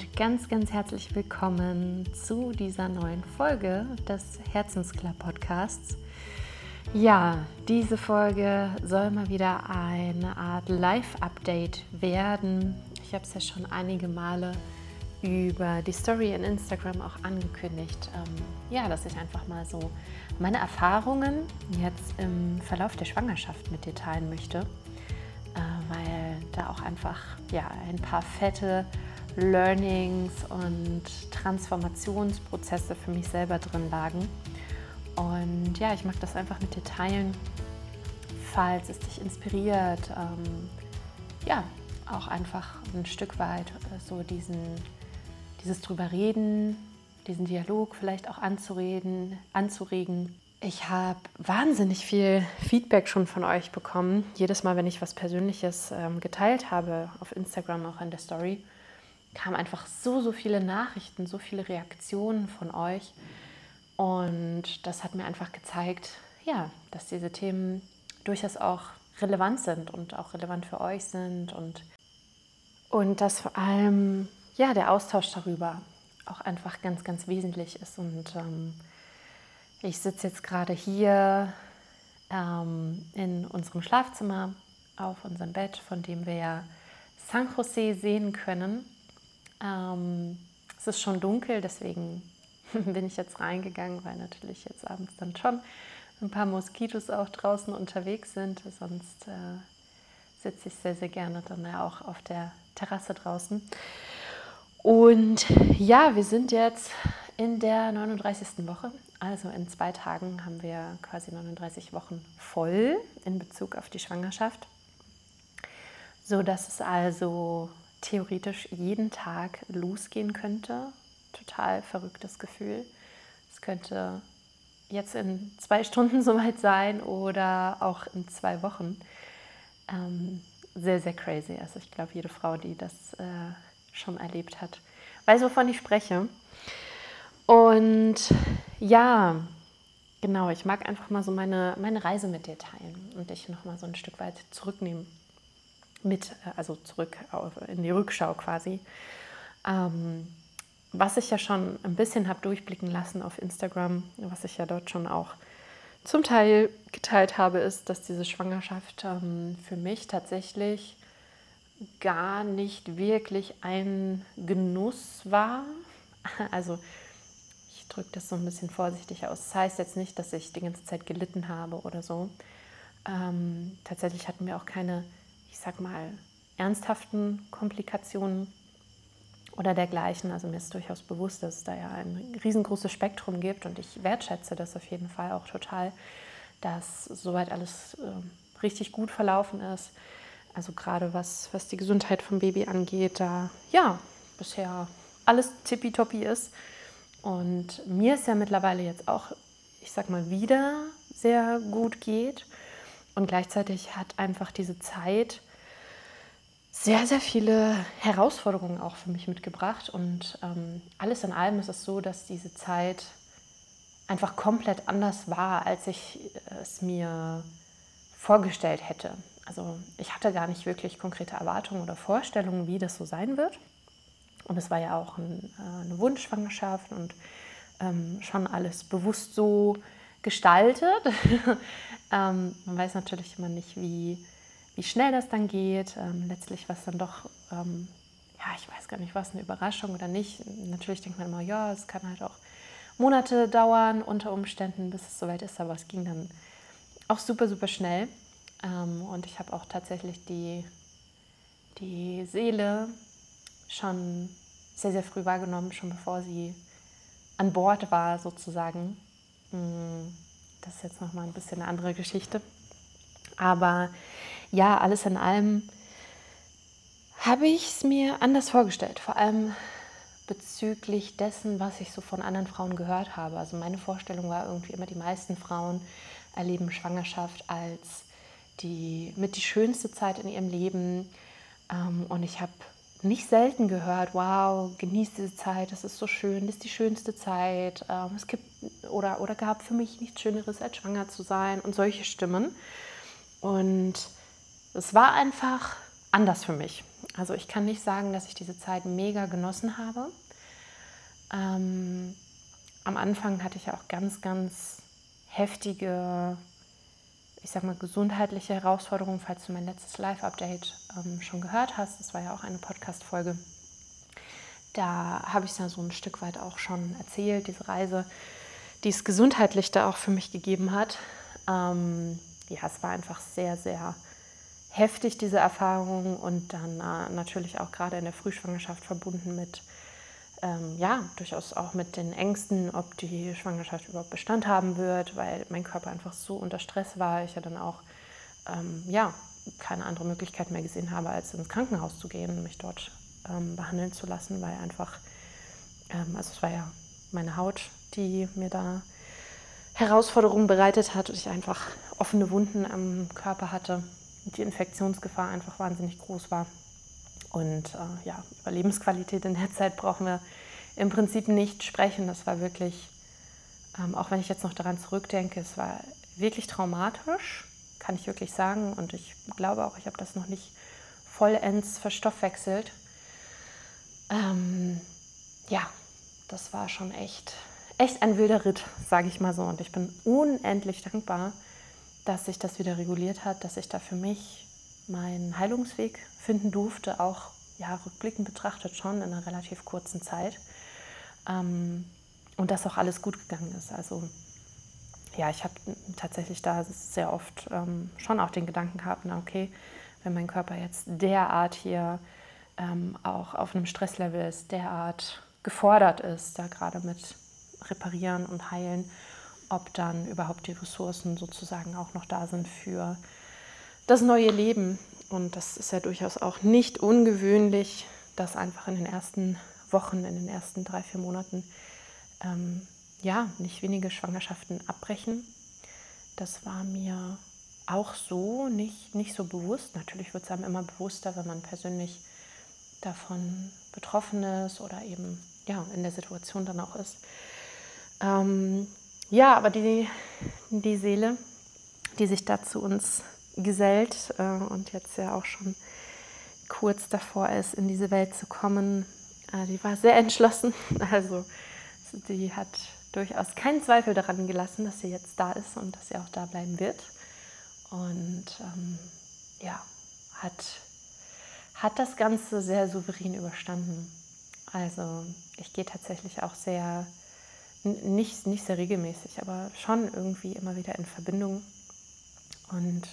Und ganz, ganz herzlich willkommen zu dieser neuen Folge des Herzensklar Podcasts. Ja, diese Folge soll mal wieder eine Art Live-Update werden. Ich habe es ja schon einige Male über die Story in Instagram auch angekündigt. Ähm, ja, dass ich einfach mal so meine Erfahrungen jetzt im Verlauf der Schwangerschaft mit dir teilen möchte, äh, weil da auch einfach ja, ein paar fette Learnings und Transformationsprozesse für mich selber drin lagen. Und ja, ich mag das einfach mit dir teilen, falls es dich inspiriert, ähm, ja, auch einfach ein Stück weit äh, so diesen, dieses drüber reden, diesen Dialog vielleicht auch anzureden, anzuregen. Ich habe wahnsinnig viel Feedback schon von euch bekommen. Jedes Mal, wenn ich was Persönliches ähm, geteilt habe auf Instagram, auch in der Story, kamen einfach so, so viele Nachrichten, so viele Reaktionen von euch. Und das hat mir einfach gezeigt, ja, dass diese Themen durchaus auch relevant sind und auch relevant für euch sind und, und dass vor allem ja, der Austausch darüber auch einfach ganz, ganz wesentlich ist. Und ähm, ich sitze jetzt gerade hier ähm, in unserem Schlafzimmer auf unserem Bett, von dem wir ja San Jose sehen können. Ähm, es ist schon dunkel, deswegen bin ich jetzt reingegangen, weil natürlich jetzt abends dann schon ein paar Moskitos auch draußen unterwegs sind. Sonst äh, sitze ich sehr, sehr gerne dann ja auch auf der Terrasse draußen. Und ja, wir sind jetzt in der 39. Woche. Also in zwei Tagen haben wir quasi 39 Wochen voll in Bezug auf die Schwangerschaft. So dass es also theoretisch jeden Tag losgehen könnte. Total verrücktes Gefühl. Es könnte jetzt in zwei Stunden soweit sein oder auch in zwei Wochen. Ähm, sehr, sehr crazy. Also ich glaube, jede Frau, die das äh, schon erlebt hat, weiß, wovon ich spreche. Und ja, genau, ich mag einfach mal so meine, meine Reise mit dir teilen und dich nochmal so ein Stück weit zurücknehmen mit, äh, also zurück in die Rückschau quasi. Ähm, was ich ja schon ein bisschen habe durchblicken lassen auf Instagram, was ich ja dort schon auch zum Teil geteilt habe, ist, dass diese Schwangerschaft ähm, für mich tatsächlich gar nicht wirklich ein Genuss war. Also ich drücke das so ein bisschen vorsichtig aus. Das heißt jetzt nicht, dass ich die ganze Zeit gelitten habe oder so. Ähm, tatsächlich hatten wir auch keine ich sag mal, ernsthaften Komplikationen oder dergleichen. Also mir ist durchaus bewusst, dass es da ja ein riesengroßes Spektrum gibt und ich wertschätze das auf jeden Fall auch total, dass soweit alles äh, richtig gut verlaufen ist. Also gerade was, was die Gesundheit vom Baby angeht, da ja bisher alles tippitoppi ist. Und mir ist ja mittlerweile jetzt auch, ich sag mal, wieder sehr gut geht. Und gleichzeitig hat einfach diese Zeit sehr, sehr viele Herausforderungen auch für mich mitgebracht. Und ähm, alles in allem ist es so, dass diese Zeit einfach komplett anders war, als ich es mir vorgestellt hätte. Also ich hatte gar nicht wirklich konkrete Erwartungen oder Vorstellungen, wie das so sein wird. Und es war ja auch ein, äh, eine Wunschschwangerschaft und ähm, schon alles bewusst so gestaltet. ähm, man weiß natürlich immer nicht, wie, wie schnell das dann geht. Ähm, letztlich was dann doch, ähm, ja, ich weiß gar nicht, was eine Überraschung oder nicht. Natürlich denkt man immer, ja, es kann halt auch Monate dauern unter Umständen, bis es soweit ist, aber es ging dann auch super, super schnell. Ähm, und ich habe auch tatsächlich die, die Seele schon sehr, sehr früh wahrgenommen, schon bevor sie an Bord war sozusagen. Mm, das ist jetzt nochmal ein bisschen eine andere Geschichte. Aber ja, alles in allem habe ich es mir anders vorgestellt. Vor allem bezüglich dessen, was ich so von anderen Frauen gehört habe. Also meine Vorstellung war irgendwie immer, die meisten Frauen erleben Schwangerschaft als die mit die schönste Zeit in ihrem Leben. Ähm, und ich habe nicht selten gehört, wow, genieß diese Zeit, das ist so schön, das ist die schönste Zeit. Ähm, es gibt oder, oder gab für mich nichts Schöneres, als schwanger zu sein und solche Stimmen. Und es war einfach anders für mich. Also ich kann nicht sagen, dass ich diese Zeit mega genossen habe. Ähm, am Anfang hatte ich auch ganz, ganz heftige, ich sag mal, gesundheitliche Herausforderungen, falls du mein letztes Live-Update ähm, schon gehört hast. Das war ja auch eine Podcast-Folge. Da habe ich es ja so ein Stück weit auch schon erzählt, diese Reise, die es gesundheitlich da auch für mich gegeben hat. Ähm, ja, es war einfach sehr, sehr heftig, diese Erfahrung und dann äh, natürlich auch gerade in der Frühschwangerschaft verbunden mit, ähm, ja, durchaus auch mit den Ängsten, ob die Schwangerschaft überhaupt Bestand haben wird, weil mein Körper einfach so unter Stress war. Ich ja dann auch, ähm, ja, keine andere Möglichkeit mehr gesehen habe, als ins Krankenhaus zu gehen und mich dort ähm, behandeln zu lassen, weil einfach, ähm, also es war ja meine Haut, die mir da Herausforderungen bereitet hat und ich einfach offene Wunden am Körper hatte die Infektionsgefahr einfach wahnsinnig groß war. Und äh, ja, über Lebensqualität in der Zeit brauchen wir im Prinzip nicht sprechen. Das war wirklich, ähm, auch wenn ich jetzt noch daran zurückdenke, es war wirklich traumatisch, kann ich wirklich sagen. Und ich glaube auch, ich habe das noch nicht vollends verstoffwechselt. Ähm, ja, das war schon echt, echt ein wilder Ritt, sage ich mal so. Und ich bin unendlich dankbar, dass sich das wieder reguliert hat, dass ich da für mich meinen Heilungsweg finden durfte, auch ja, rückblickend betrachtet schon in einer relativ kurzen Zeit. Ähm, und dass auch alles gut gegangen ist. Also ja, ich habe tatsächlich da sehr oft ähm, schon auch den Gedanken gehabt, na okay, wenn mein Körper jetzt derart hier ähm, auch auf einem Stresslevel ist, derart gefordert ist, da gerade mit Reparieren und Heilen, ob dann überhaupt die Ressourcen sozusagen auch noch da sind für das neue Leben. Und das ist ja durchaus auch nicht ungewöhnlich, dass einfach in den ersten Wochen, in den ersten drei, vier Monaten, ähm, ja, nicht wenige Schwangerschaften abbrechen. Das war mir auch so nicht, nicht so bewusst. Natürlich wird es einem immer bewusster, wenn man persönlich davon betroffen ist oder eben ja, in der Situation dann auch ist. Ähm, ja, aber die, die Seele, die sich da zu uns gesellt äh, und jetzt ja auch schon kurz davor ist, in diese Welt zu kommen, äh, die war sehr entschlossen. Also die hat durchaus keinen Zweifel daran gelassen, dass sie jetzt da ist und dass sie auch da bleiben wird. Und ähm, ja, hat, hat das Ganze sehr souverän überstanden. Also ich gehe tatsächlich auch sehr nicht, nicht sehr regelmäßig, aber schon irgendwie immer wieder in Verbindung und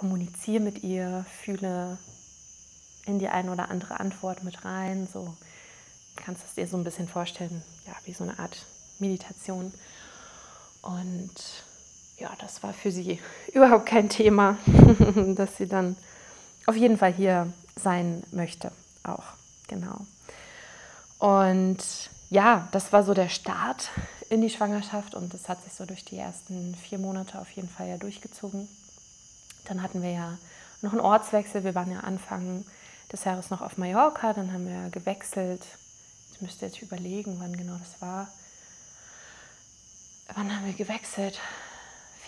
kommuniziere mit ihr, fühle in die eine oder andere Antwort mit rein. So kannst du es dir so ein bisschen vorstellen, ja, wie so eine Art Meditation. Und ja, das war für sie überhaupt kein Thema, dass sie dann auf jeden Fall hier sein möchte. Auch, genau. Und ja, das war so der Start in die Schwangerschaft und das hat sich so durch die ersten vier Monate auf jeden Fall ja durchgezogen. Dann hatten wir ja noch einen Ortswechsel. Wir waren ja Anfang des Jahres noch auf Mallorca, dann haben wir gewechselt. Ich müsste jetzt überlegen, wann genau das war. Wann haben wir gewechselt?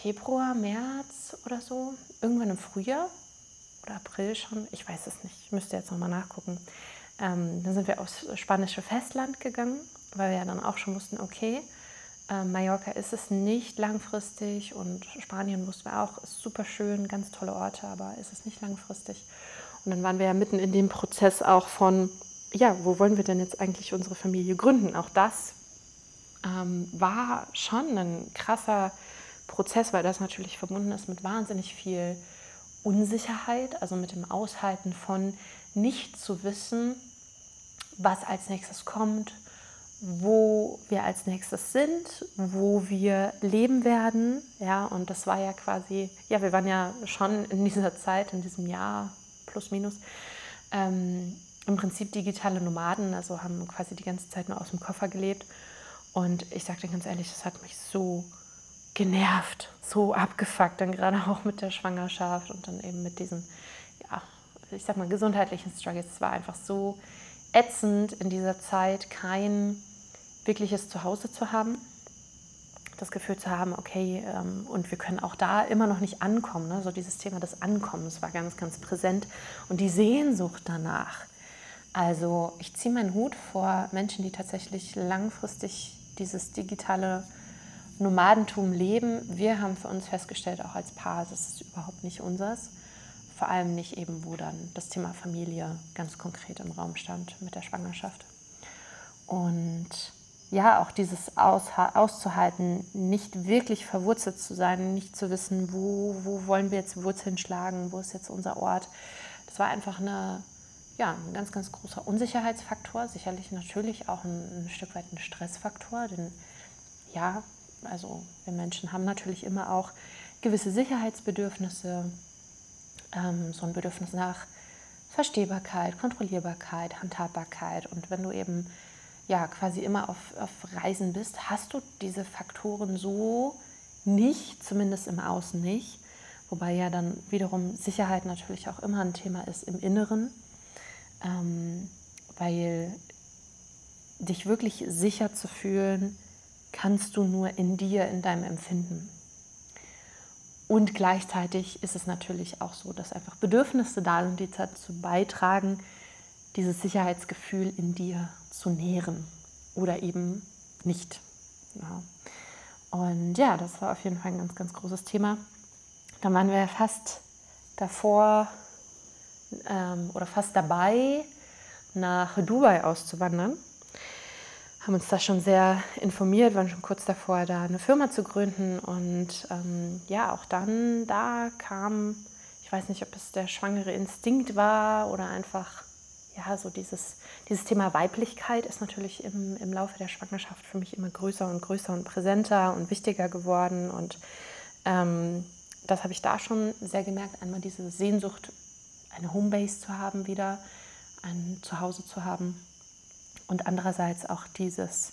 Februar, März oder so? Irgendwann im Frühjahr oder April schon? Ich weiß es nicht. Ich müsste jetzt nochmal nachgucken. Ähm, dann sind wir aufs spanische Festland gegangen, weil wir ja dann auch schon wussten, okay, äh, Mallorca ist es nicht langfristig und Spanien wussten wir auch, ist super schön, ganz tolle Orte, aber ist es nicht langfristig. Und dann waren wir ja mitten in dem Prozess auch von, ja, wo wollen wir denn jetzt eigentlich unsere Familie gründen? Auch das ähm, war schon ein krasser Prozess, weil das natürlich verbunden ist mit wahnsinnig viel Unsicherheit, also mit dem Aushalten von nicht zu wissen, was als nächstes kommt, wo wir als nächstes sind, wo wir leben werden. Ja, und das war ja quasi, ja, wir waren ja schon in dieser Zeit, in diesem Jahr plus minus, ähm, im Prinzip digitale Nomaden, also haben quasi die ganze Zeit nur aus dem Koffer gelebt. Und ich sagte ganz ehrlich, das hat mich so genervt, so abgefuckt, dann gerade auch mit der Schwangerschaft und dann eben mit diesen, ja, ich sag mal, gesundheitlichen Struggles. Es war einfach so ätzend in dieser Zeit kein wirkliches Zuhause zu haben. das Gefühl zu haben, okay, ähm, und wir können auch da immer noch nicht ankommen. Ne? So dieses Thema des Ankommens war ganz, ganz präsent. Und die Sehnsucht danach. Also ich ziehe meinen Hut vor Menschen, die tatsächlich langfristig dieses digitale Nomadentum leben. Wir haben für uns festgestellt, auch als Paar, das ist überhaupt nicht unseres. Vor allem nicht eben, wo dann das Thema Familie ganz konkret im Raum stand mit der Schwangerschaft. Und ja, auch dieses auszuhalten, nicht wirklich verwurzelt zu sein, nicht zu wissen, wo, wo wollen wir jetzt Wurzeln schlagen, wo ist jetzt unser Ort. Das war einfach eine, ja, ein ganz, ganz großer Unsicherheitsfaktor, sicherlich natürlich auch ein, ein Stück weit ein Stressfaktor, denn ja, also wir Menschen haben natürlich immer auch gewisse Sicherheitsbedürfnisse, ähm, so ein Bedürfnis nach Verstehbarkeit, Kontrollierbarkeit, Handhabbarkeit. Und wenn du eben ja quasi immer auf, auf Reisen bist, hast du diese Faktoren so nicht, zumindest im Außen nicht. Wobei ja dann wiederum Sicherheit natürlich auch immer ein Thema ist im Inneren, ähm, weil dich wirklich sicher zu fühlen, kannst du nur in dir, in deinem Empfinden. Und gleichzeitig ist es natürlich auch so, dass einfach Bedürfnisse da sind, die dazu beitragen, dieses Sicherheitsgefühl in dir zu nähren oder eben nicht. Ja. Und ja, das war auf jeden Fall ein ganz, ganz großes Thema. Da waren wir fast davor ähm, oder fast dabei, nach Dubai auszuwandern haben uns da schon sehr informiert, waren schon kurz davor, da eine Firma zu gründen. Und ähm, ja, auch dann, da kam, ich weiß nicht, ob es der schwangere Instinkt war oder einfach, ja, so dieses, dieses Thema Weiblichkeit ist natürlich im, im Laufe der Schwangerschaft für mich immer größer und größer und präsenter und wichtiger geworden. Und ähm, das habe ich da schon sehr gemerkt. Einmal diese Sehnsucht, eine Homebase zu haben wieder, ein Zuhause zu haben und andererseits auch dieses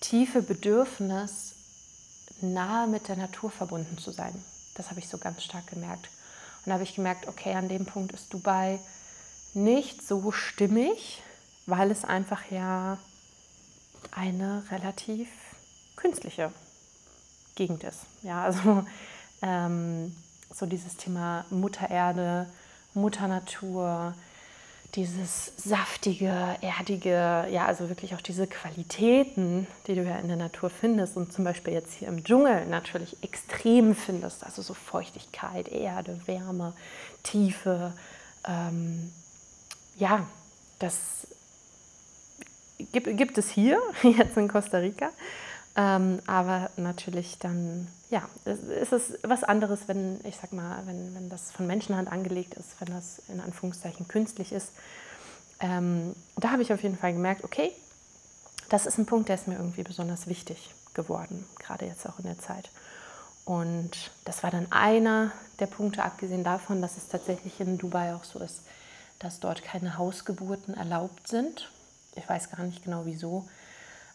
tiefe Bedürfnis, nahe mit der Natur verbunden zu sein. Das habe ich so ganz stark gemerkt. Und da habe ich gemerkt, okay, an dem Punkt ist Dubai nicht so stimmig, weil es einfach ja eine relativ künstliche Gegend ist. Ja, also ähm, so dieses Thema Mutter Erde, Mutter Natur, dieses saftige, erdige, ja, also wirklich auch diese Qualitäten, die du ja in der Natur findest und zum Beispiel jetzt hier im Dschungel natürlich extrem findest, also so Feuchtigkeit, Erde, Wärme, Tiefe, ähm, ja, das gibt, gibt es hier, jetzt in Costa Rica. Ähm, aber natürlich dann, ja, ist es was anderes, wenn, ich sag mal, wenn, wenn das von Menschenhand angelegt ist, wenn das in Anführungszeichen künstlich ist. Ähm, da habe ich auf jeden Fall gemerkt, okay, das ist ein Punkt, der ist mir irgendwie besonders wichtig geworden, gerade jetzt auch in der Zeit. Und das war dann einer der Punkte, abgesehen davon, dass es tatsächlich in Dubai auch so ist, dass dort keine Hausgeburten erlaubt sind. Ich weiß gar nicht genau wieso.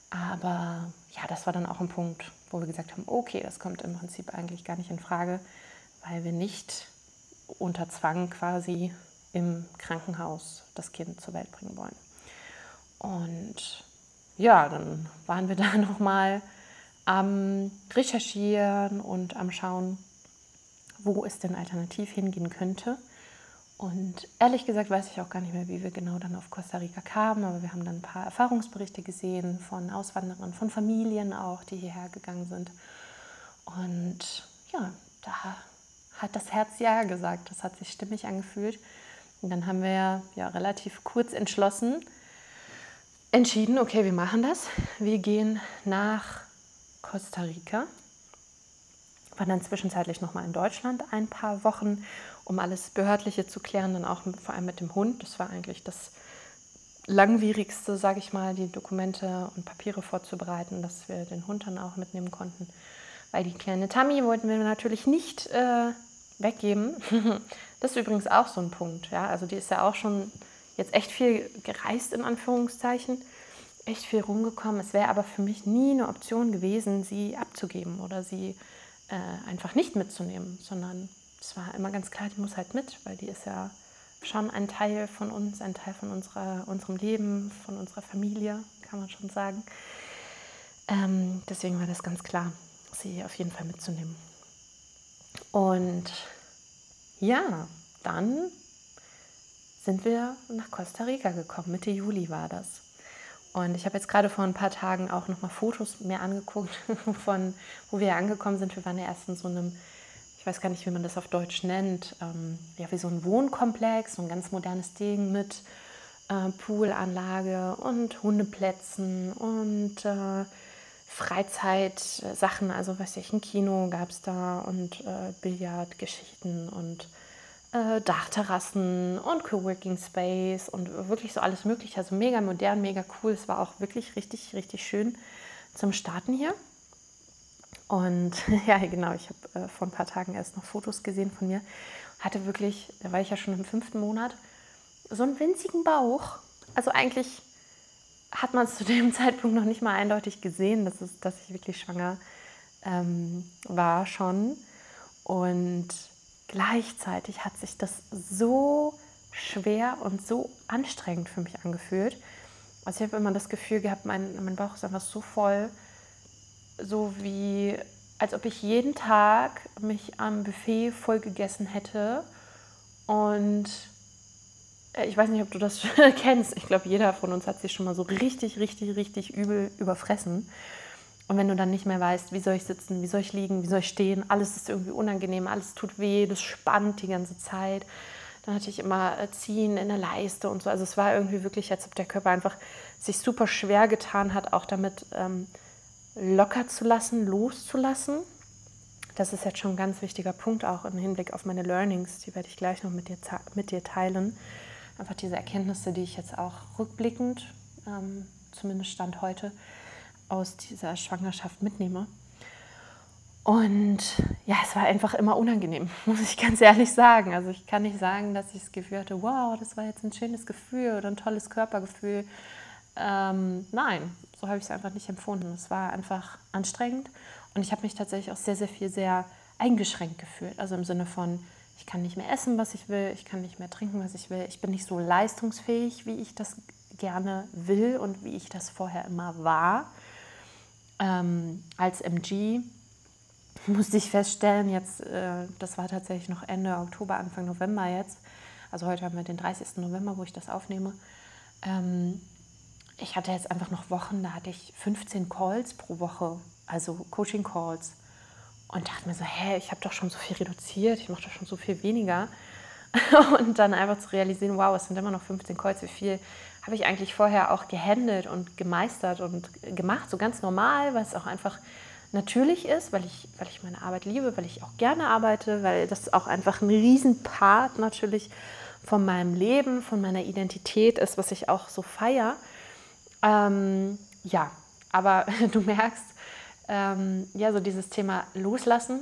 Aber ja, das war dann auch ein Punkt, wo wir gesagt haben, okay, das kommt im Prinzip eigentlich gar nicht in Frage, weil wir nicht unter Zwang quasi im Krankenhaus das Kind zur Welt bringen wollen. Und ja, dann waren wir da nochmal am Recherchieren und am Schauen, wo es denn alternativ hingehen könnte. Und ehrlich gesagt weiß ich auch gar nicht mehr, wie wir genau dann auf Costa Rica kamen, aber wir haben dann ein paar Erfahrungsberichte gesehen von Auswanderern, von Familien auch, die hierher gegangen sind. Und ja, da hat das Herz ja gesagt, das hat sich stimmig angefühlt. Und dann haben wir ja relativ kurz entschlossen, entschieden, okay, wir machen das. Wir gehen nach Costa Rica war dann zwischenzeitlich noch mal in Deutschland ein paar Wochen, um alles Behördliche zu klären, dann auch vor allem mit dem Hund. Das war eigentlich das langwierigste, sage ich mal, die Dokumente und Papiere vorzubereiten, dass wir den Hund dann auch mitnehmen konnten. Weil die kleine Tammy wollten wir natürlich nicht äh, weggeben. das ist übrigens auch so ein Punkt. Ja? Also die ist ja auch schon jetzt echt viel gereist, in Anführungszeichen, echt viel rumgekommen. Es wäre aber für mich nie eine Option gewesen, sie abzugeben oder sie äh, einfach nicht mitzunehmen, sondern es war immer ganz klar, die muss halt mit, weil die ist ja schon ein Teil von uns, ein Teil von unserer, unserem Leben, von unserer Familie, kann man schon sagen. Ähm, deswegen war das ganz klar. sie auf jeden Fall mitzunehmen. Und ja, dann sind wir nach Costa Rica gekommen. Mitte Juli war das. Und ich habe jetzt gerade vor ein paar Tagen auch noch mal Fotos mehr angeguckt von, wo wir angekommen sind. Wir waren ja erst in so einem, weiß gar nicht, wie man das auf Deutsch nennt, ähm, ja, wie so ein Wohnkomplex, so ein ganz modernes Ding mit äh, Poolanlage und Hundeplätzen und äh, Freizeitsachen, also weiß ich, ein Kino gab es da und äh, Billardgeschichten und äh, Dachterrassen und Coworking Space und wirklich so alles mögliche. Also mega modern, mega cool. Es war auch wirklich richtig, richtig schön zum Starten hier. Und ja, genau, ich habe äh, vor ein paar Tagen erst noch Fotos gesehen von mir. Hatte wirklich, da war ich ja schon im fünften Monat, so einen winzigen Bauch. Also eigentlich hat man es zu dem Zeitpunkt noch nicht mal eindeutig gesehen, dass, es, dass ich wirklich schwanger ähm, war schon. Und gleichzeitig hat sich das so schwer und so anstrengend für mich angefühlt. Also ich habe immer das Gefühl gehabt, mein, mein Bauch ist einfach so voll, so wie als ob ich jeden Tag mich am Buffet voll gegessen hätte und äh, ich weiß nicht, ob du das kennst. Ich glaube, jeder von uns hat sich schon mal so richtig, richtig, richtig übel überfressen. Und wenn du dann nicht mehr weißt, wie soll ich sitzen, wie soll ich liegen, wie soll ich stehen, alles ist irgendwie unangenehm, alles tut weh, das spannt die ganze Zeit. Dann hatte ich immer äh, Ziehen in der Leiste und so. Also es war irgendwie wirklich, als ob der Körper einfach sich super schwer getan hat, auch damit ähm, locker zu lassen, loszulassen. Das ist jetzt schon ein ganz wichtiger Punkt auch im Hinblick auf meine Learnings. Die werde ich gleich noch mit dir, mit dir teilen einfach diese Erkenntnisse, die ich jetzt auch rückblickend, ähm, zumindest Stand heute, aus dieser Schwangerschaft mitnehme. Und ja, es war einfach immer unangenehm, muss ich ganz ehrlich sagen. Also ich kann nicht sagen, dass ich das Gefühl hatte, wow, das war jetzt ein schönes Gefühl oder ein tolles Körpergefühl. Ähm, nein, so habe ich es einfach nicht empfunden. Es war einfach anstrengend und ich habe mich tatsächlich auch sehr, sehr viel sehr eingeschränkt gefühlt. Also im Sinne von, ich kann nicht mehr essen, was ich will, ich kann nicht mehr trinken, was ich will, ich bin nicht so leistungsfähig, wie ich das gerne will und wie ich das vorher immer war. Ähm, als MG musste ich feststellen, jetzt, äh, das war tatsächlich noch Ende Oktober, Anfang November jetzt, also heute haben wir den 30. November, wo ich das aufnehme. Ähm, ich hatte jetzt einfach noch Wochen, da hatte ich 15 Calls pro Woche, also Coaching-Calls und dachte mir so, hä, ich habe doch schon so viel reduziert, ich mache doch schon so viel weniger. Und dann einfach zu realisieren, wow, es sind immer noch 15 Calls, wie viel habe ich eigentlich vorher auch gehandelt und gemeistert und gemacht, so ganz normal, weil es auch einfach natürlich ist, weil ich, weil ich meine Arbeit liebe, weil ich auch gerne arbeite, weil das auch einfach ein Riesenpart natürlich von meinem Leben, von meiner Identität ist, was ich auch so feiere. Ähm, ja, aber du merkst, ähm, ja, so dieses Thema Loslassen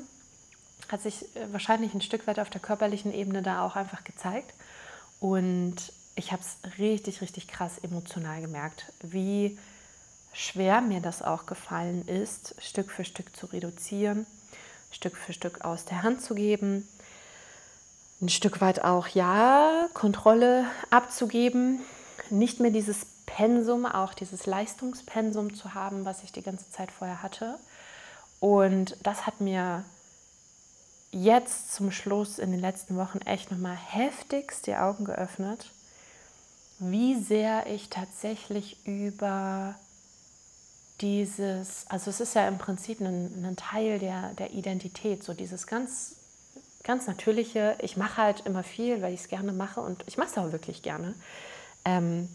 hat sich äh, wahrscheinlich ein Stück weit auf der körperlichen Ebene da auch einfach gezeigt. Und ich habe es richtig, richtig krass emotional gemerkt, wie schwer mir das auch gefallen ist, Stück für Stück zu reduzieren, Stück für Stück aus der Hand zu geben, ein Stück weit auch, ja, Kontrolle abzugeben, nicht mehr dieses Pensum, auch dieses Leistungspensum zu haben, was ich die ganze Zeit vorher hatte. Und das hat mir jetzt zum Schluss in den letzten Wochen echt nochmal heftigst die Augen geöffnet, wie sehr ich tatsächlich über dieses, also es ist ja im Prinzip ein, ein Teil der, der Identität, so dieses ganz, ganz natürliche, ich mache halt immer viel, weil ich es gerne mache und ich mache es auch wirklich gerne. Ähm,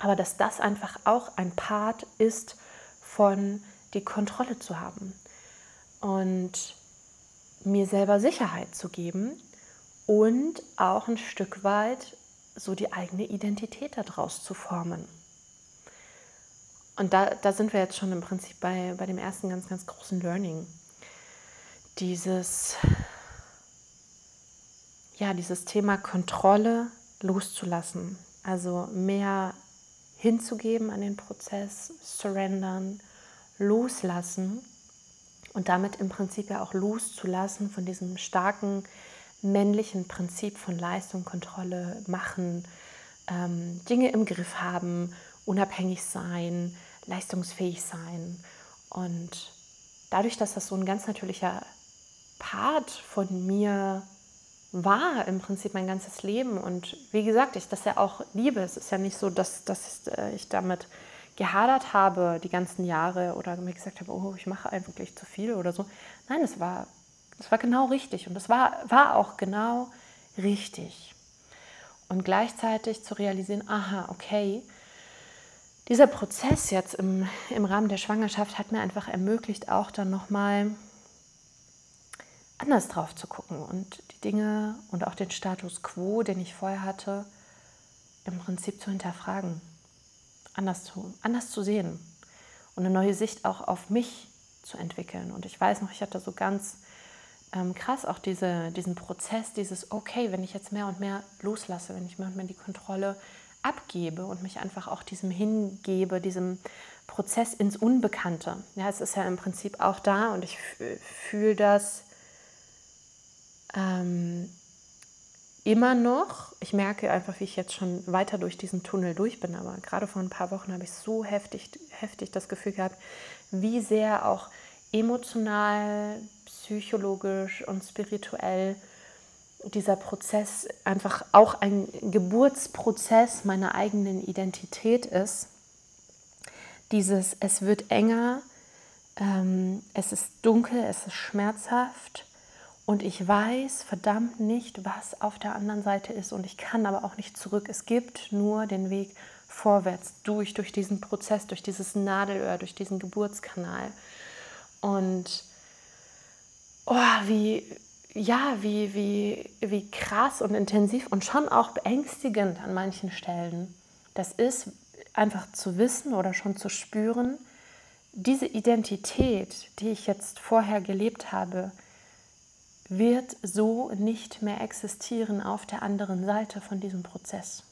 aber dass das einfach auch ein Part ist von die Kontrolle zu haben und mir selber Sicherheit zu geben und auch ein Stück weit so die eigene Identität daraus zu formen. Und da, da sind wir jetzt schon im Prinzip bei, bei dem ersten ganz, ganz großen Learning. Dieses, ja, dieses Thema Kontrolle loszulassen. Also mehr hinzugeben an den Prozess, surrendern, loslassen und damit im Prinzip ja auch loszulassen von diesem starken männlichen Prinzip von Leistung, Kontrolle, machen, ähm, Dinge im Griff haben, unabhängig sein, leistungsfähig sein. Und dadurch, dass das so ein ganz natürlicher Part von mir war, im Prinzip mein ganzes Leben. Und wie gesagt, ich das ja auch liebe. Es ist ja nicht so, dass, dass äh, ich damit gehadert habe die ganzen Jahre oder mir gesagt habe, oh, ich mache eigentlich zu viel oder so. Nein, es war, es war genau richtig und es war, war auch genau richtig. Und gleichzeitig zu realisieren, aha, okay, dieser Prozess jetzt im, im Rahmen der Schwangerschaft hat mir einfach ermöglicht, auch dann nochmal anders drauf zu gucken und die Dinge und auch den Status quo, den ich vorher hatte, im Prinzip zu hinterfragen, anders zu, anders zu sehen und eine neue Sicht auch auf mich zu entwickeln. Und ich weiß noch, ich hatte so ganz ähm, krass auch diese, diesen Prozess, dieses, okay, wenn ich jetzt mehr und mehr loslasse, wenn ich mehr und mehr die Kontrolle abgebe und mich einfach auch diesem hingebe, diesem Prozess ins Unbekannte. Ja, es ist ja im Prinzip auch da und ich fühle das ähm, immer noch. Ich merke einfach, wie ich jetzt schon weiter durch diesen Tunnel durch bin, aber gerade vor ein paar Wochen habe ich so heftig, heftig das Gefühl gehabt, wie sehr auch emotional, psychologisch und spirituell dieser Prozess einfach auch ein Geburtsprozess meiner eigenen Identität ist. Dieses, es wird enger, ähm, es ist dunkel, es ist schmerzhaft und ich weiß verdammt nicht, was auf der anderen Seite ist und ich kann aber auch nicht zurück. Es gibt nur den Weg vorwärts, durch, durch diesen Prozess, durch dieses Nadelöhr, durch diesen Geburtskanal. Und oh, wie, ja, wie, wie, wie krass und intensiv und schon auch beängstigend an manchen Stellen das ist, einfach zu wissen oder schon zu spüren, diese Identität, die ich jetzt vorher gelebt habe, wird so nicht mehr existieren auf der anderen Seite von diesem Prozess.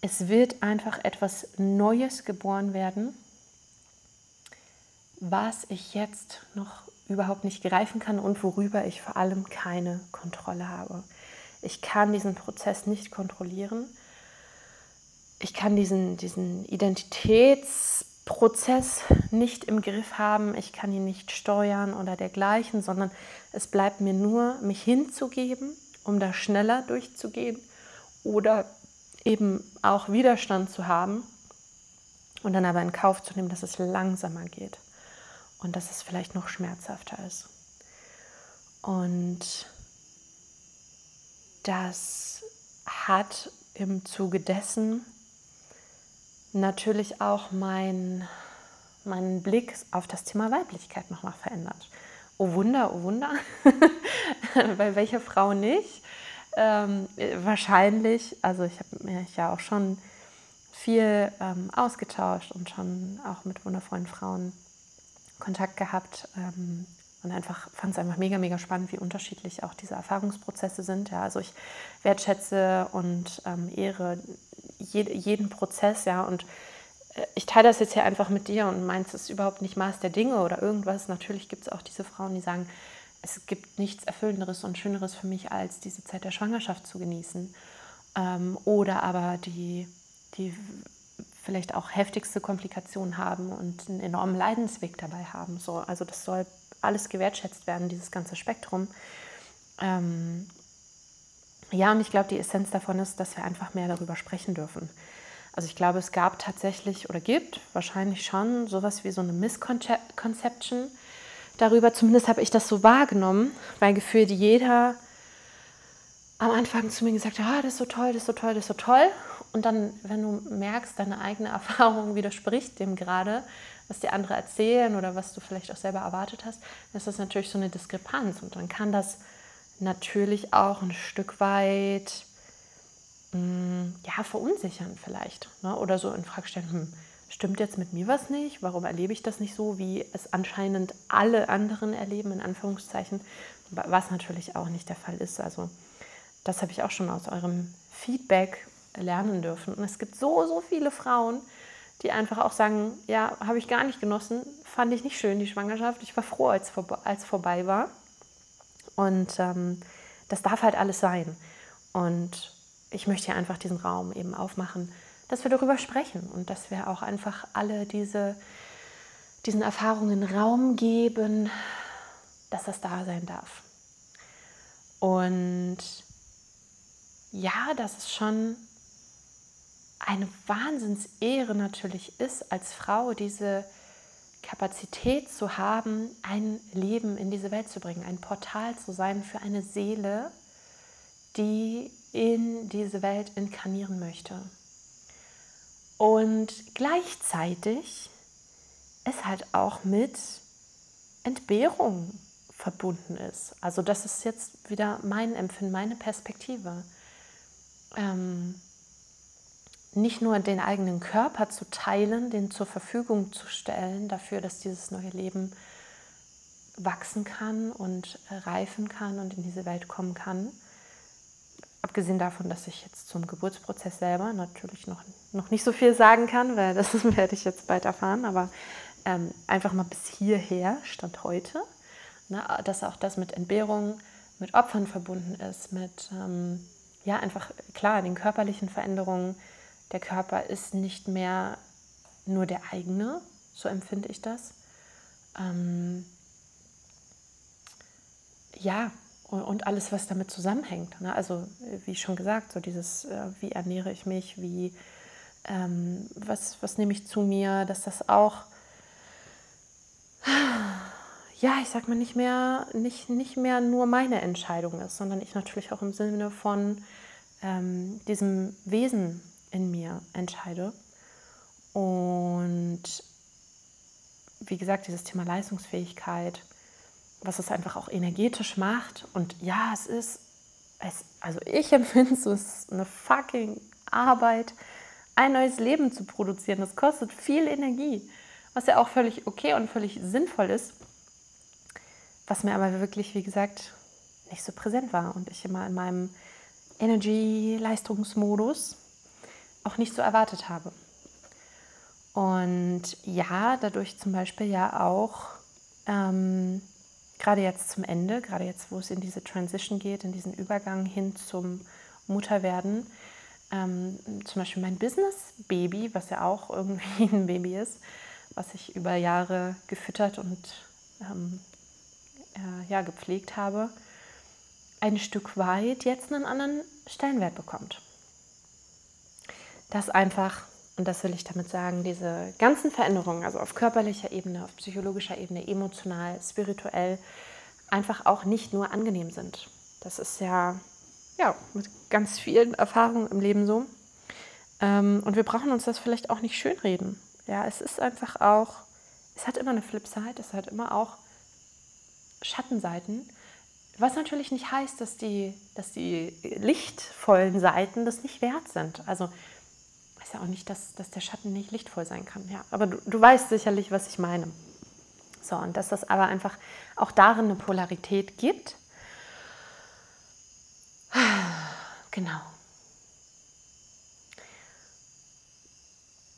Es wird einfach etwas Neues geboren werden, was ich jetzt noch überhaupt nicht greifen kann und worüber ich vor allem keine Kontrolle habe. Ich kann diesen Prozess nicht kontrollieren. Ich kann diesen, diesen Identitätsprozess nicht im Griff haben. Ich kann ihn nicht steuern oder dergleichen, sondern es bleibt mir nur, mich hinzugeben, um da schneller durchzugehen oder eben auch Widerstand zu haben und dann aber in Kauf zu nehmen, dass es langsamer geht und dass es vielleicht noch schmerzhafter ist. Und das hat im Zuge dessen natürlich auch mein, meinen Blick auf das Thema Weiblichkeit nochmal verändert. Oh Wunder, oh Wunder, bei welcher Frau nicht? Ähm, wahrscheinlich, also ich habe mich ja auch schon viel ähm, ausgetauscht und schon auch mit wundervollen Frauen Kontakt gehabt ähm, und einfach fand es einfach mega, mega spannend, wie unterschiedlich auch diese Erfahrungsprozesse sind. Ja, also ich wertschätze und ähm, ehre je, jeden Prozess, ja, und äh, ich teile das jetzt hier einfach mit dir und meins ist überhaupt nicht Maß der Dinge oder irgendwas. Natürlich gibt es auch diese Frauen, die sagen, es gibt nichts Erfüllenderes und Schöneres für mich, als diese Zeit der Schwangerschaft zu genießen. Ähm, oder aber die, die vielleicht auch heftigste Komplikationen haben und einen enormen Leidensweg dabei haben. So, also das soll alles gewertschätzt werden, dieses ganze Spektrum. Ähm, ja, und ich glaube, die Essenz davon ist, dass wir einfach mehr darüber sprechen dürfen. Also ich glaube, es gab tatsächlich oder gibt wahrscheinlich schon sowas wie so eine Misconception darüber. Zumindest habe ich das so wahrgenommen, weil gefühlt jeder am Anfang zu mir gesagt hat, ah, das ist so toll, das ist so toll, das ist so toll. Und dann, wenn du merkst, deine eigene Erfahrung widerspricht dem gerade, was die anderen erzählen oder was du vielleicht auch selber erwartet hast, ist das natürlich so eine Diskrepanz. Und dann kann das natürlich auch ein Stück weit mh, mm, ja, verunsichern vielleicht. Ne? Oder so in Frage stellen, hm, stimmt jetzt mit mir was nicht? Warum erlebe ich das nicht so, wie es anscheinend alle anderen erleben, in Anführungszeichen, was natürlich auch nicht der Fall ist. Also das habe ich auch schon aus eurem Feedback lernen dürfen. Und es gibt so, so viele Frauen, die einfach auch sagen, ja, habe ich gar nicht genossen, fand ich nicht schön, die Schwangerschaft. Ich war froh, als, vor, als vorbei war. Und ähm, das darf halt alles sein. Und ich möchte hier einfach diesen Raum eben aufmachen, dass wir darüber sprechen und dass wir auch einfach alle diese, diesen Erfahrungen Raum geben, dass das da sein darf. Und ja, dass es schon eine Wahnsinnsehre natürlich ist, als Frau diese Kapazität zu haben, ein Leben in diese Welt zu bringen, ein Portal zu sein für eine Seele, die in diese Welt inkarnieren möchte. Und gleichzeitig es halt auch mit Entbehrung verbunden ist. Also das ist jetzt wieder mein Empfinden, meine Perspektive. Ähm, nicht nur den eigenen Körper zu teilen, den zur Verfügung zu stellen, dafür, dass dieses neue Leben wachsen kann und reifen kann und in diese Welt kommen kann. Abgesehen davon, dass ich jetzt zum Geburtsprozess selber natürlich noch, noch nicht so viel sagen kann, weil das werde ich jetzt bald erfahren, aber ähm, einfach mal bis hierher, Stand heute, ne, dass auch das mit Entbehrungen, mit Opfern verbunden ist, mit, ähm, ja, einfach klar, den körperlichen Veränderungen, der Körper ist nicht mehr nur der eigene, so empfinde ich das. Ähm, ja, und, alles, was damit zusammenhängt. Ne? Also, wie schon gesagt, so dieses, äh, wie ernähre ich mich, wie, ähm, was, was nehme ich zu mir, dass das auch, ja, ich sag mal, nicht mehr, nicht, nicht mehr nur meine Entscheidung ist, sondern ich natürlich auch im Sinne von ähm, diesem Wesen in mir entscheide. Und wie gesagt, dieses Thema Leistungsfähigkeit, was es einfach auch energetisch macht. Und ja, es ist, es, also ich empfinde es, es ist eine fucking Arbeit, ein neues Leben zu produzieren. Das kostet viel Energie, was ja auch völlig okay und völlig sinnvoll ist. Was mir aber wirklich, wie gesagt, nicht so präsent war und ich immer in meinem Energy-Leistungsmodus auch nicht so erwartet habe. Und ja, dadurch zum Beispiel ja auch, ähm, gerade jetzt zum Ende, gerade jetzt, wo es in diese Transition geht, in diesen Übergang hin zum Mutterwerden, ähm, zum Beispiel mein Business-Baby, was ja auch irgendwie ein Baby ist, was ich über Jahre gefüttert und ähm, äh, ja, gepflegt habe, ein Stück weit jetzt einen anderen Stellenwert bekommt dass einfach, und das will ich damit sagen, diese ganzen Veränderungen, also auf körperlicher Ebene, auf psychologischer Ebene, emotional, spirituell, einfach auch nicht nur angenehm sind. Das ist ja, ja mit ganz vielen Erfahrungen im Leben so. Ähm, und wir brauchen uns das vielleicht auch nicht schönreden. Ja, es ist einfach auch, es hat immer eine Flipside, es hat immer auch Schattenseiten. Was natürlich nicht heißt, dass die, dass die lichtvollen Seiten das nicht wert sind. Also heißt ja auch nicht, dass, dass der Schatten nicht lichtvoll sein kann. Ja, aber du, du weißt sicherlich, was ich meine. So, und dass das aber einfach auch darin eine Polarität gibt. Genau.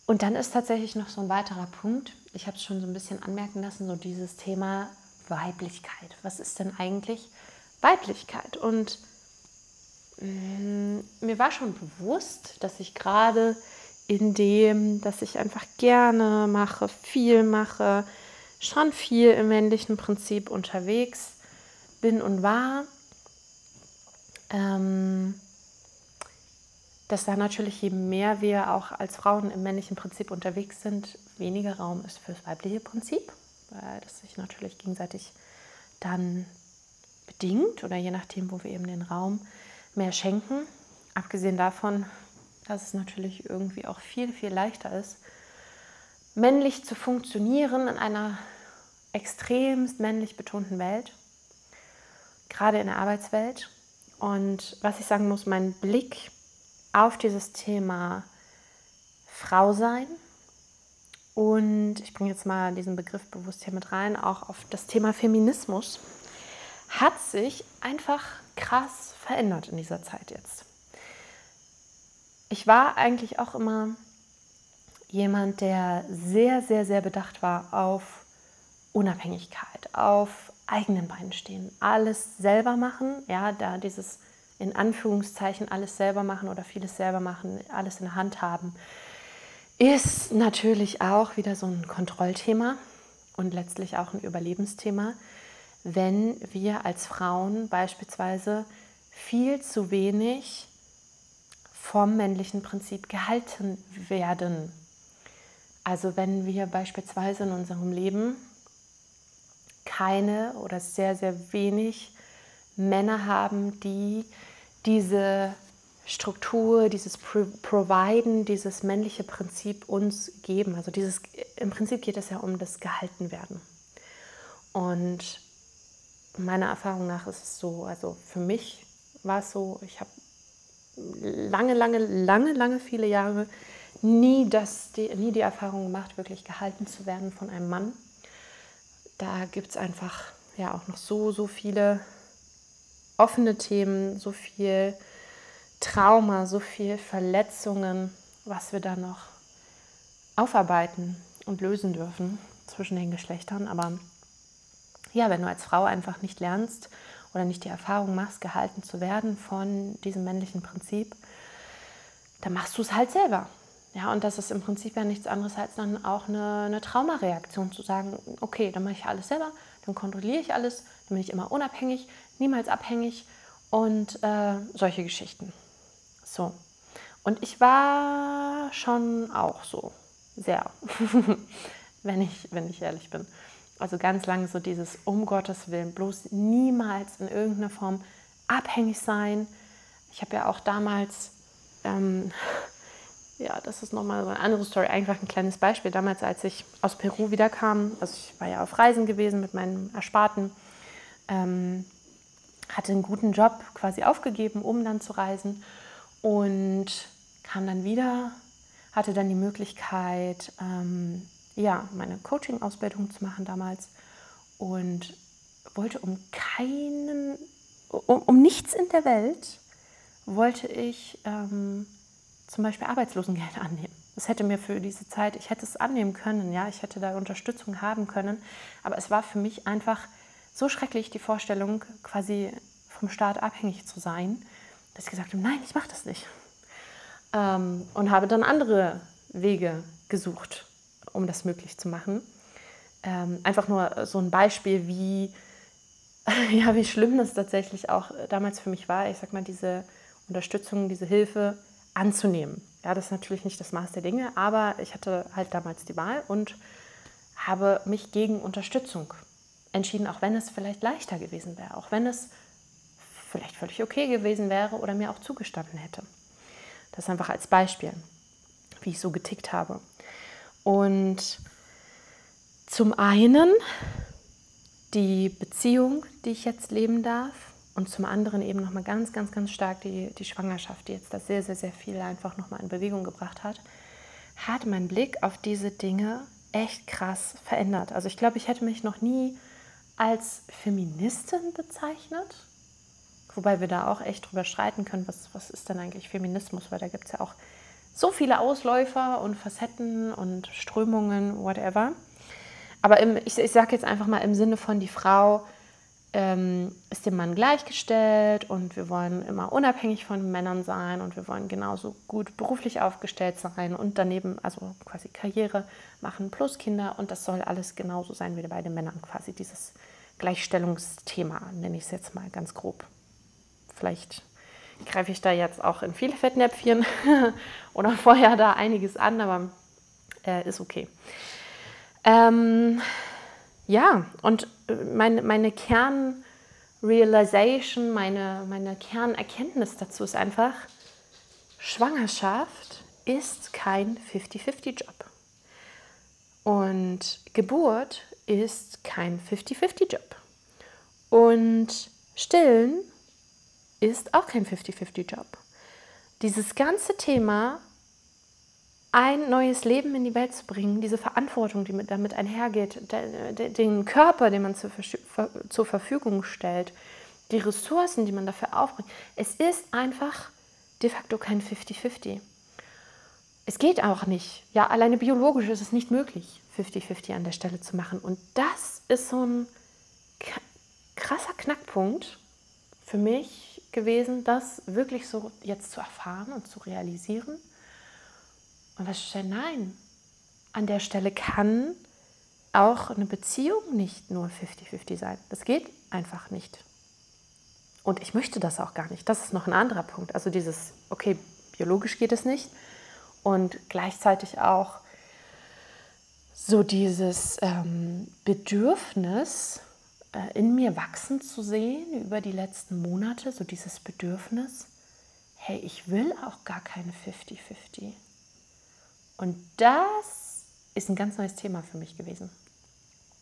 Und dann ist tatsächlich noch so ein weiterer Punkt, ich habe es schon so ein bisschen anmerken lassen, so dieses Thema Weiblichkeit. Was ist denn eigentlich Weiblichkeit? Und mir war schon bewusst, dass ich gerade in dem, dass ich einfach gerne mache, viel mache, schon viel im männlichen Prinzip unterwegs bin und war. Ähm, dass da natürlich, je mehr wir auch als Frauen im männlichen Prinzip unterwegs sind, weniger Raum ist fürs weibliche Prinzip, weil das sich natürlich gegenseitig dann bedingt oder je nachdem, wo wir eben den Raum mehr schenken. Abgesehen davon dass es natürlich irgendwie auch viel, viel leichter ist, männlich zu funktionieren in einer extremst männlich betonten Welt, gerade in der Arbeitswelt. Und was ich sagen muss, mein Blick auf dieses Thema Frau sein und ich bringe jetzt mal diesen Begriff bewusst hier mit rein, auch auf das Thema Feminismus, hat sich einfach krass verändert in dieser Zeit jetzt ich war eigentlich auch immer jemand, der sehr, sehr, sehr bedacht war auf Unabhängigkeit, auf eigenen Beinen stehen, alles selber machen, ja, da dieses in Anführungszeichen alles selber machen oder vieles selber machen, alles in der Hand haben, ist natürlich auch wieder so ein Kontrollthema. und letztlich auch ein Überlebensthema, wenn wir als Frauen beispielsweise viel zu wenig vom männlichen Prinzip gehalten werden. Also wenn wir beispielsweise in unserem Leben keine oder sehr, sehr wenig Männer haben, die diese Struktur, dieses Pro Providen, dieses männliche Prinzip uns geben. Also dieses, im Prinzip geht es ja um das Gehaltenwerden. Und meiner Erfahrung nach ist es so, also für mich war es so, ich habe lange, lange, lange, lange viele Jahre nie, das, die, nie die Erfahrung gemacht, wirklich gehalten zu werden von einem Mann. Da gibt es einfach ja auch noch so, so viele offene Themen, so viel Trauma, so viel Verletzungen, was wir da noch aufarbeiten und lösen dürfen zwischen den Geschlechtern. Aber ja, wenn du als Frau einfach nicht lernst oder nicht die Erfahrung machst, gehalten zu werden von diesem männlichen Prinzip, dann machst du es halt selber. Ja, und das ist im Prinzip ja nichts anderes als dann auch eine, eine Traumareaktion, zu sagen, okay, dann mache ich alles selber, dann kontrolliere ich alles, dann bin ich immer unabhängig, niemals abhängig und äh, solche Geschichten. So. Und ich war schon auch so, sehr, wenn, ich, wenn ich ehrlich bin. Also ganz lange so dieses um Gottes Willen, bloß niemals in irgendeiner Form abhängig sein. Ich habe ja auch damals, ähm, ja, das ist nochmal so eine andere Story, einfach ein kleines Beispiel. Damals, als ich aus Peru wiederkam, also ich war ja auf Reisen gewesen mit meinem Ersparten, ähm, hatte einen guten Job quasi aufgegeben, um dann zu reisen und kam dann wieder, hatte dann die Möglichkeit, ähm, ja, meine Coaching-Ausbildung zu machen damals und wollte um keinen, um, um nichts in der Welt, wollte ich ähm, zum Beispiel Arbeitslosengeld annehmen. Das hätte mir für diese Zeit, ich hätte es annehmen können, ja, ich hätte da Unterstützung haben können, aber es war für mich einfach so schrecklich, die Vorstellung, quasi vom Staat abhängig zu sein, dass ich gesagt habe, nein, ich mache das nicht. Ähm, und habe dann andere Wege gesucht um das möglich zu machen. Ähm, einfach nur so ein Beispiel, wie, ja, wie schlimm das tatsächlich auch damals für mich war, ich sag mal, diese Unterstützung, diese Hilfe anzunehmen. Ja, das ist natürlich nicht das Maß der Dinge, aber ich hatte halt damals die Wahl und habe mich gegen Unterstützung entschieden, auch wenn es vielleicht leichter gewesen wäre, auch wenn es vielleicht völlig okay gewesen wäre oder mir auch zugestanden hätte. Das einfach als Beispiel, wie ich so getickt habe. Und zum einen die Beziehung, die ich jetzt leben darf, und zum anderen eben nochmal ganz, ganz, ganz stark die, die Schwangerschaft, die jetzt da sehr, sehr, sehr viel einfach nochmal in Bewegung gebracht hat, hat mein Blick auf diese Dinge echt krass verändert. Also ich glaube, ich hätte mich noch nie als Feministin bezeichnet, wobei wir da auch echt drüber streiten können, was, was ist denn eigentlich Feminismus, weil da gibt es ja auch so viele Ausläufer und Facetten und Strömungen, whatever. Aber im, ich, ich sage jetzt einfach mal im Sinne von, die Frau ähm, ist dem Mann gleichgestellt und wir wollen immer unabhängig von Männern sein und wir wollen genauso gut beruflich aufgestellt sein und daneben also quasi Karriere machen plus Kinder und das soll alles genauso sein wie bei den Männern quasi dieses Gleichstellungsthema, nenne ich es jetzt mal ganz grob. Vielleicht greife ich da jetzt auch in viele Fettnäpfchen oder vorher da einiges an, aber äh, ist okay. Ähm, ja, und äh, meine, meine Kernrealization, meine, meine Kernerkenntnis dazu ist einfach, Schwangerschaft ist kein 50-50-Job. Und Geburt ist kein 50-50-Job. Und Stillen ist auch kein 50-50-Job. Dieses ganze Thema, ein neues Leben in die Welt zu bringen, diese Verantwortung, die damit einhergeht, den Körper, den man zur Verfügung stellt, die Ressourcen, die man dafür aufbringt, es ist einfach de facto kein 50-50. Es geht auch nicht. Ja, alleine biologisch ist es nicht möglich, 50-50 an der Stelle zu machen. Und das ist so ein krasser Knackpunkt für mich, gewesen, das wirklich so jetzt zu erfahren und zu realisieren. Und was stellen, nein, an der Stelle kann auch eine Beziehung nicht nur 50-50 sein. Das geht einfach nicht. Und ich möchte das auch gar nicht. Das ist noch ein anderer Punkt. Also dieses, okay, biologisch geht es nicht. Und gleichzeitig auch so dieses ähm, Bedürfnis in mir wachsen zu sehen über die letzten Monate, so dieses Bedürfnis, hey, ich will auch gar keine 50-50. Und das ist ein ganz neues Thema für mich gewesen.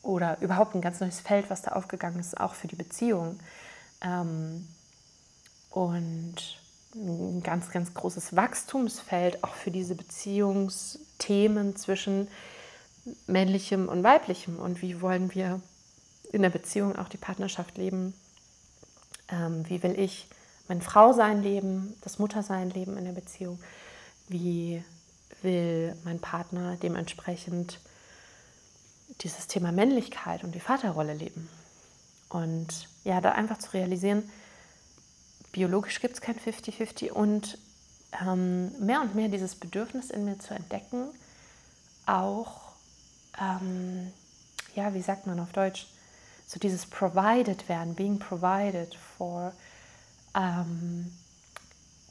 Oder überhaupt ein ganz neues Feld, was da aufgegangen ist, auch für die Beziehung. Ähm, und ein ganz, ganz großes Wachstumsfeld auch für diese Beziehungsthemen zwischen männlichem und weiblichem. Und wie wollen wir in der Beziehung auch die Partnerschaft leben? Ähm, wie will ich mein Frausein leben, das Muttersein leben in der Beziehung? Wie will mein Partner dementsprechend dieses Thema Männlichkeit und die Vaterrolle leben. Und ja, da einfach zu realisieren, biologisch gibt es kein 50-50 und ähm, mehr und mehr dieses Bedürfnis in mir zu entdecken, auch, ähm, ja, wie sagt man auf Deutsch, so dieses provided werden, being provided for, ähm,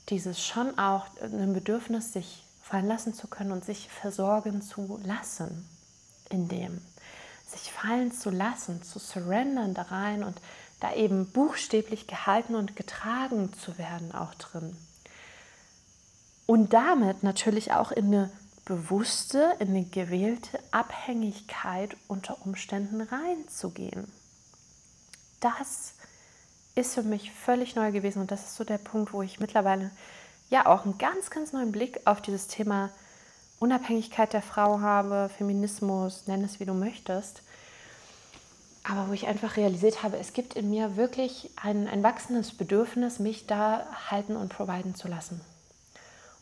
dieses schon auch ein Bedürfnis, sich fallen lassen zu können und sich versorgen zu lassen in dem. Sich fallen zu lassen, zu surrendern da rein und da eben buchstäblich gehalten und getragen zu werden auch drin. Und damit natürlich auch in eine bewusste, in eine gewählte Abhängigkeit unter Umständen reinzugehen. Das ist für mich völlig neu gewesen und das ist so der Punkt, wo ich mittlerweile ja auch einen ganz, ganz neuen Blick auf dieses Thema Unabhängigkeit der Frau habe, Feminismus, nenn es wie du möchtest. Aber wo ich einfach realisiert habe, es gibt in mir wirklich ein, ein wachsendes Bedürfnis, mich da halten und providen zu lassen.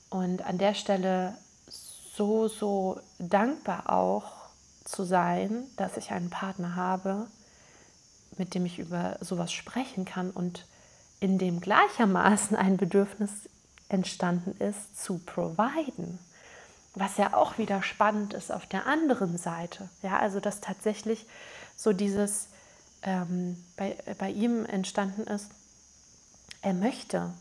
Und an der Stelle so, so dankbar auch zu sein, dass ich einen Partner habe, mit dem ich über sowas sprechen kann und in dem gleichermaßen ein Bedürfnis entstanden ist, zu providen. Was ja auch wieder spannend ist auf der anderen Seite. Ja, also dass tatsächlich so dieses ähm, bei, bei ihm entstanden ist, er möchte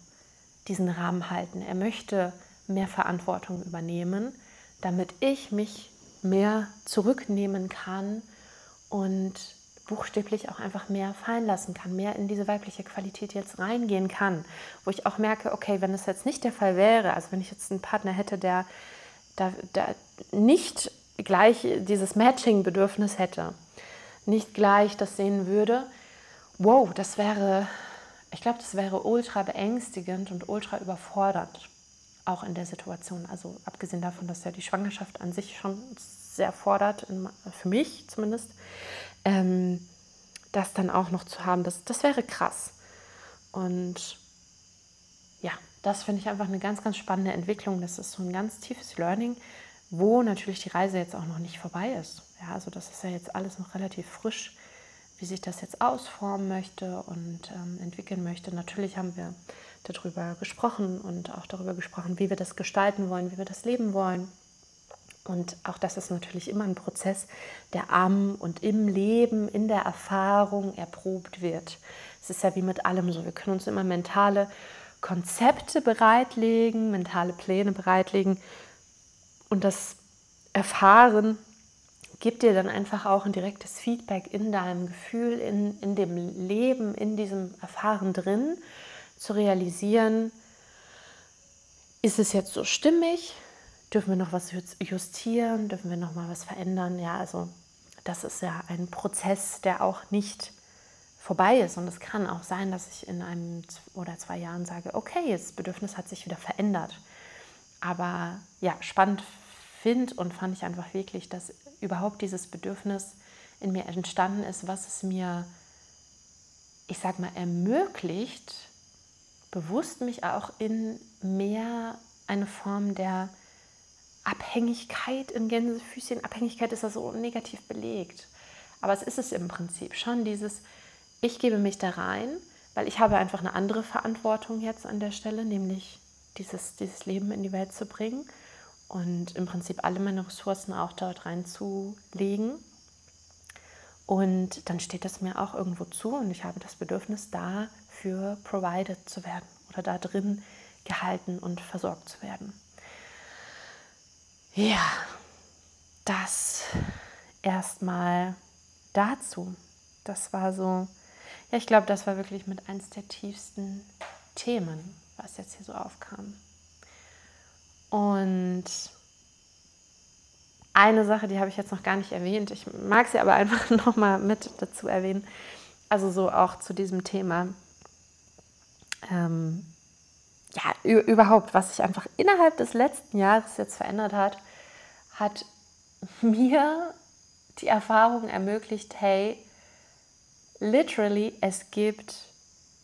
diesen Rahmen halten, er möchte mehr Verantwortung übernehmen, damit ich mich mehr zurücknehmen kann und buchstäblich auch einfach mehr fallen lassen kann, mehr in diese weibliche Qualität jetzt reingehen kann, wo ich auch merke, okay, wenn es jetzt nicht der Fall wäre, also wenn ich jetzt einen Partner hätte, der da nicht gleich dieses Matching-Bedürfnis hätte, nicht gleich das sehen würde, wow, das wäre, ich glaube, das wäre ultra beängstigend und ultra überfordernd, auch in der Situation. Also abgesehen davon, dass ja die Schwangerschaft an sich schon sehr fordert, für mich zumindest, ähm, das dann auch noch zu haben, das, das wäre krass. Und ja, das finde ich einfach eine ganz, ganz spannende Entwicklung. Das ist so ein ganz tiefes Learning, wo natürlich die Reise jetzt auch noch nicht vorbei ist. Ja, also das ist ja jetzt alles noch relativ frisch, wie sich das jetzt ausformen möchte und ähm, entwickeln möchte. Natürlich haben wir darüber gesprochen und auch darüber gesprochen, wie wir das gestalten wollen, wie wir das leben wollen. Und auch das ist natürlich immer ein Prozess, der am und im Leben, in der Erfahrung erprobt wird. Es ist ja wie mit allem so. Wir können uns immer mentale Konzepte bereitlegen, mentale Pläne bereitlegen und das Erfahren gibt dir dann einfach auch ein direktes Feedback in deinem Gefühl, in, in dem Leben, in diesem Erfahren drin, zu realisieren, ist es jetzt so stimmig? Dürfen wir noch was justieren? Dürfen wir noch mal was verändern? Ja, also das ist ja ein Prozess, der auch nicht vorbei ist. Und es kann auch sein, dass ich in einem oder zwei Jahren sage, okay, das Bedürfnis hat sich wieder verändert. Aber ja, spannend finde und fand ich einfach wirklich, dass überhaupt dieses Bedürfnis in mir entstanden ist, was es mir, ich sag mal, ermöglicht, bewusst mich auch in mehr eine Form der Abhängigkeit in Gänsefüßchen. Abhängigkeit ist ja so negativ belegt. Aber es ist es im Prinzip schon dieses, ich gebe mich da rein, weil ich habe einfach eine andere Verantwortung jetzt an der Stelle, nämlich dieses, dieses Leben in die Welt zu bringen und im Prinzip alle meine Ressourcen auch dort reinzulegen. Und dann steht es mir auch irgendwo zu und ich habe das Bedürfnis, dafür provided zu werden oder da drin gehalten und versorgt zu werden. Ja, das erstmal dazu. Das war so, ja, ich glaube, das war wirklich mit eins der tiefsten Themen, was jetzt hier so aufkam. Und eine Sache, die habe ich jetzt noch gar nicht erwähnt. Ich mag sie aber einfach nochmal mit dazu erwähnen. Also so auch zu diesem Thema. Ähm, ja, überhaupt, was sich einfach innerhalb des letzten Jahres jetzt verändert hat, hat mir die Erfahrung ermöglicht, hey, literally, es gibt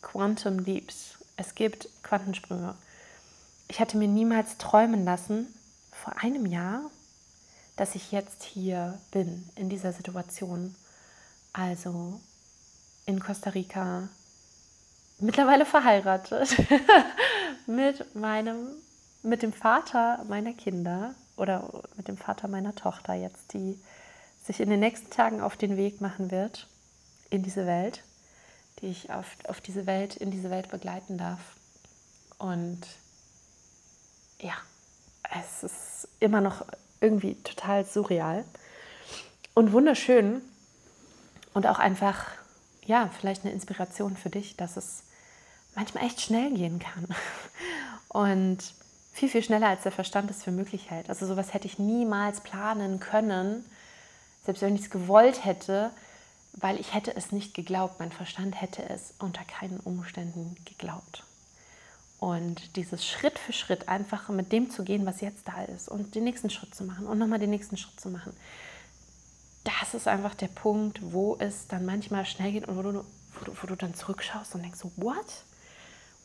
Quantum Leaps, es gibt Quantensprünge. Ich hatte mir niemals träumen lassen, vor einem Jahr, dass ich jetzt hier bin, in dieser Situation. Also in Costa Rica, mittlerweile verheiratet, mit meinem, mit dem Vater meiner Kinder oder mit dem Vater meiner Tochter jetzt, die sich in den nächsten Tagen auf den Weg machen wird in diese Welt, die ich auf, auf diese Welt, in diese Welt begleiten darf. Und ja, es ist immer noch irgendwie total surreal und wunderschön und auch einfach, ja, vielleicht eine Inspiration für dich, dass es manchmal echt schnell gehen kann und viel, viel schneller als der Verstand es für möglich hält. Also sowas hätte ich niemals planen können, selbst wenn ich es gewollt hätte, weil ich hätte es nicht geglaubt. Mein Verstand hätte es unter keinen Umständen geglaubt. Und dieses Schritt für Schritt einfach mit dem zu gehen, was jetzt da ist und den nächsten Schritt zu machen und nochmal den nächsten Schritt zu machen. Das ist einfach der Punkt, wo es dann manchmal schnell geht und wo du, wo du, wo du dann zurückschaust und denkst so, what?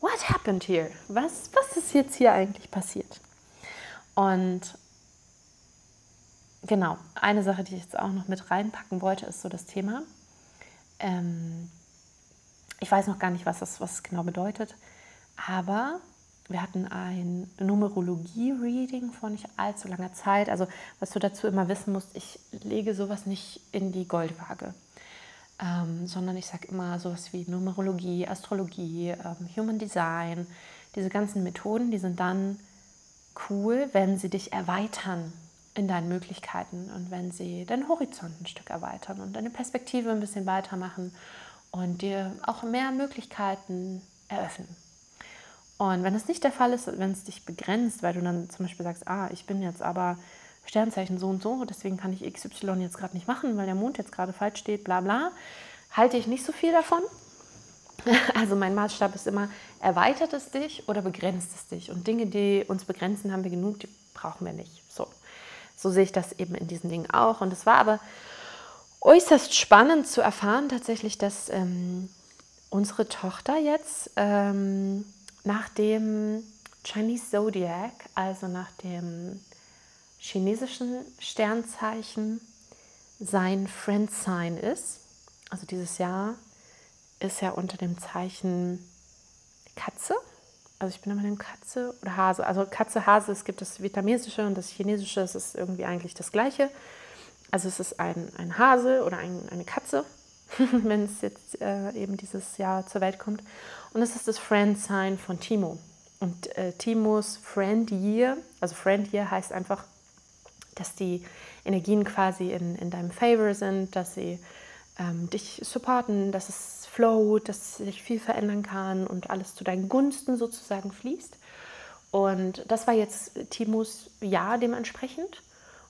What happened here? Was, was ist jetzt hier eigentlich passiert? Und genau, eine Sache, die ich jetzt auch noch mit reinpacken wollte, ist so das Thema. Ähm, ich weiß noch gar nicht, was das was genau bedeutet. Aber wir hatten ein Numerologie-Reading vor nicht allzu langer Zeit. Also was du dazu immer wissen musst, ich lege sowas nicht in die Goldwaage, ähm, sondern ich sage immer sowas wie Numerologie, Astrologie, ähm, Human Design. Diese ganzen Methoden, die sind dann cool, wenn sie dich erweitern in deinen Möglichkeiten und wenn sie deinen Horizont ein Stück erweitern und deine Perspektive ein bisschen weitermachen und dir auch mehr Möglichkeiten eröffnen. Und wenn das nicht der Fall ist, wenn es dich begrenzt, weil du dann zum Beispiel sagst, ah, ich bin jetzt aber Sternzeichen so und so, deswegen kann ich XY jetzt gerade nicht machen, weil der Mond jetzt gerade falsch steht, bla bla, halte ich nicht so viel davon. Also mein Maßstab ist immer, erweitert es dich oder begrenzt es dich? Und Dinge, die uns begrenzen, haben wir genug, die brauchen wir nicht. So, so sehe ich das eben in diesen Dingen auch. Und es war aber äußerst spannend zu erfahren tatsächlich, dass ähm, unsere Tochter jetzt ähm, nach dem Chinese Zodiac, also nach dem chinesischen Sternzeichen, sein Friend Sign ist. Also dieses Jahr ist ja unter dem Zeichen Katze. Also ich bin immer eine Katze oder Hase. Also Katze, Hase, es gibt das Vietnamesische und das Chinesische, es ist irgendwie eigentlich das Gleiche. Also es ist ein, ein Hase oder ein, eine Katze, wenn es jetzt äh, eben dieses Jahr zur Welt kommt. Und es ist das Friend Sign von Timo. Und äh, Timos Friend Year, also Friend Year heißt einfach, dass die Energien quasi in, in deinem Favor sind, dass sie ähm, dich supporten, dass es flowt, dass sich viel verändern kann und alles zu deinen Gunsten sozusagen fließt. Und das war jetzt Timos Jahr dementsprechend.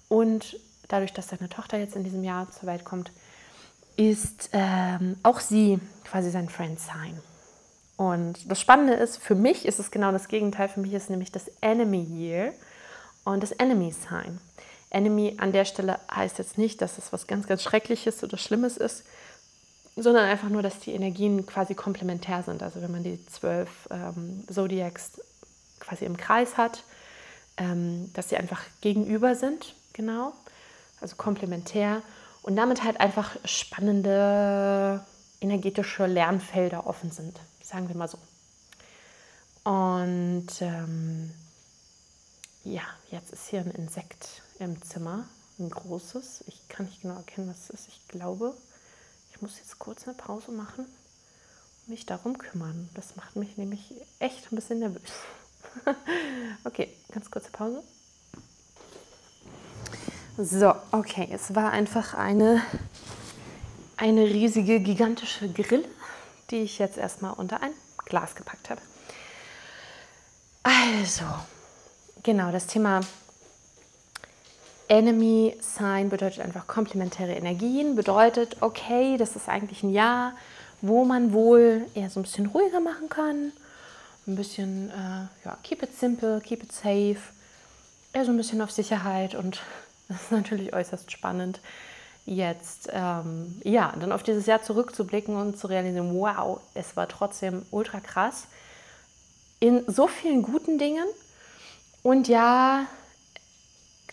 Und dadurch, dass seine Tochter jetzt in diesem Jahr zur Welt kommt, ist ähm, auch sie quasi sein Friend Sign. Und das Spannende ist, für mich ist es genau das Gegenteil. Für mich ist nämlich das Enemy Year und das Enemy Sign. Enemy an der Stelle heißt jetzt nicht, dass es was ganz, ganz Schreckliches oder Schlimmes ist, sondern einfach nur, dass die Energien quasi komplementär sind. Also wenn man die zwölf ähm, Zodiacs quasi im Kreis hat, ähm, dass sie einfach gegenüber sind, genau, also komplementär und damit halt einfach spannende energetische Lernfelder offen sind, sagen wir mal so. Und ähm, ja, jetzt ist hier ein Insekt im Zimmer, ein großes. Ich kann nicht genau erkennen, was es ist. Ich glaube, Ich muss jetzt kurz eine Pause machen und mich darum kümmern. Das macht mich nämlich echt ein bisschen nervös. okay, ganz kurze Pause. So, okay, es war einfach eine, eine riesige, gigantische Grille, die ich jetzt erstmal unter ein Glas gepackt habe. Also, genau, das Thema Enemy Sign bedeutet einfach komplementäre Energien, bedeutet, okay, das ist eigentlich ein Jahr, wo man wohl eher so ein bisschen ruhiger machen kann, ein bisschen, äh, ja, keep it simple, keep it safe, eher so ein bisschen auf Sicherheit und das ist natürlich äußerst spannend, jetzt, ähm, ja, dann auf dieses Jahr zurückzublicken und zu realisieren, wow, es war trotzdem ultra krass in so vielen guten Dingen. Und ja,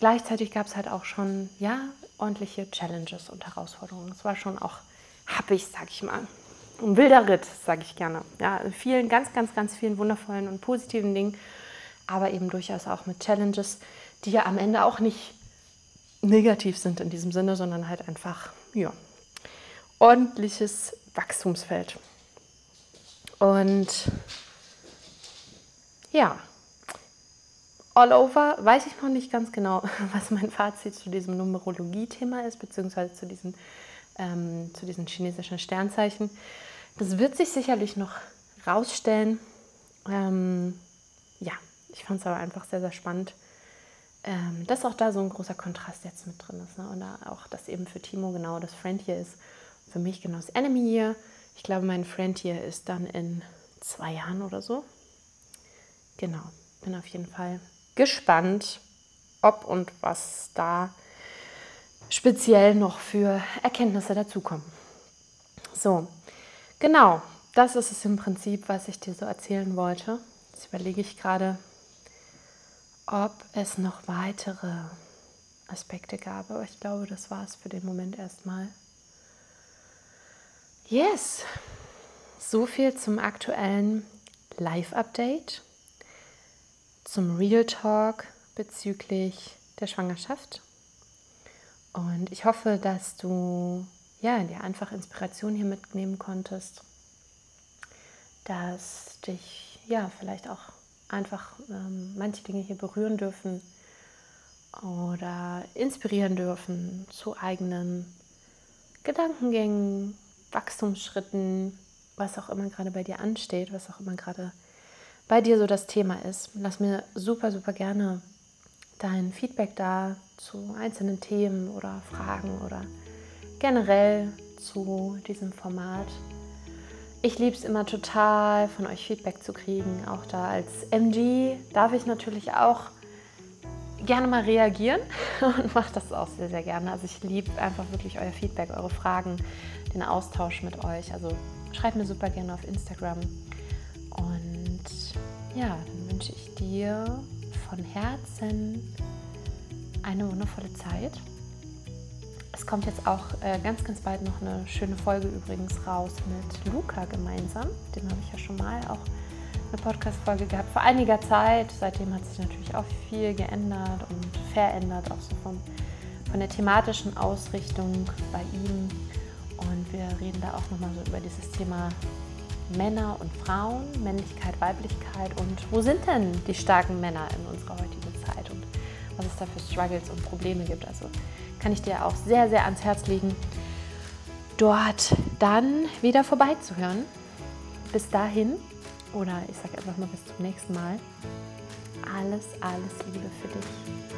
gleichzeitig gab es halt auch schon, ja, ordentliche Challenges und Herausforderungen. Es war schon auch happig, sag ich mal. Ein wilder Ritt, sage ich gerne. Ja, in vielen, ganz, ganz, ganz vielen wundervollen und positiven Dingen, aber eben durchaus auch mit Challenges, die ja am Ende auch nicht negativ sind in diesem Sinne, sondern halt einfach, ja, ordentliches Wachstumsfeld. Und ja, all over weiß ich noch nicht ganz genau, was mein Fazit zu diesem Numerologie-Thema ist, beziehungsweise zu diesen, ähm, zu diesen chinesischen Sternzeichen. Das wird sich sicherlich noch rausstellen. Ähm, ja, ich fand es aber einfach sehr, sehr spannend, ähm, dass auch da so ein großer Kontrast jetzt mit drin ist. Ne? Und auch, dass eben für Timo genau das Friend hier ist. Für mich genau das Enemy hier. Ich glaube, mein Friend hier ist dann in zwei Jahren oder so. Genau, bin auf jeden Fall gespannt, ob und was da speziell noch für Erkenntnisse dazukommen. So, genau, das ist es im Prinzip, was ich dir so erzählen wollte. Jetzt überlege ich gerade, ob es noch weitere Aspekte gab, aber ich glaube, das war es für den Moment erstmal. Yes, so viel zum aktuellen Live-Update zum Real Talk bezüglich der Schwangerschaft. Und ich hoffe, dass du ja, dir einfach Inspiration hier mitnehmen konntest, dass dich ja vielleicht auch einfach ähm, manche Dinge hier berühren dürfen oder inspirieren dürfen zu eigenen Gedankengängen, Wachstumsschritten, was auch immer gerade bei dir ansteht, was auch immer gerade bei dir so das Thema ist. Lass mir super, super gerne dein Feedback da zu einzelnen Themen oder Fragen oder generell zu diesem Format. Ich liebe es immer total, von euch Feedback zu kriegen. Auch da als MG darf ich natürlich auch gerne mal reagieren und mache das auch sehr, sehr gerne. Also ich liebe einfach wirklich euer Feedback, eure Fragen, den Austausch mit euch. Also schreibt mir super gerne auf Instagram. Ja, dann wünsche ich dir von Herzen eine wundervolle Zeit. Es kommt jetzt auch äh, ganz, ganz bald noch eine schöne Folge übrigens raus mit Luca gemeinsam. Dem habe ich ja schon mal auch eine Podcast-Folge gehabt vor einiger Zeit. Seitdem hat sich natürlich auch viel geändert und verändert, auch so vom, von der thematischen Ausrichtung bei ihm. Und wir reden da auch nochmal so über dieses Thema Männer und Frauen, Männlichkeit, Weiblichkeit und wo sind denn die starken Männer in unserer heutigen Zeit und was es da für Struggles und Probleme gibt. Also kann ich dir auch sehr, sehr ans Herz legen, dort dann wieder vorbeizuhören. Bis dahin, oder ich sage einfach mal bis zum nächsten Mal, alles, alles Liebe für dich.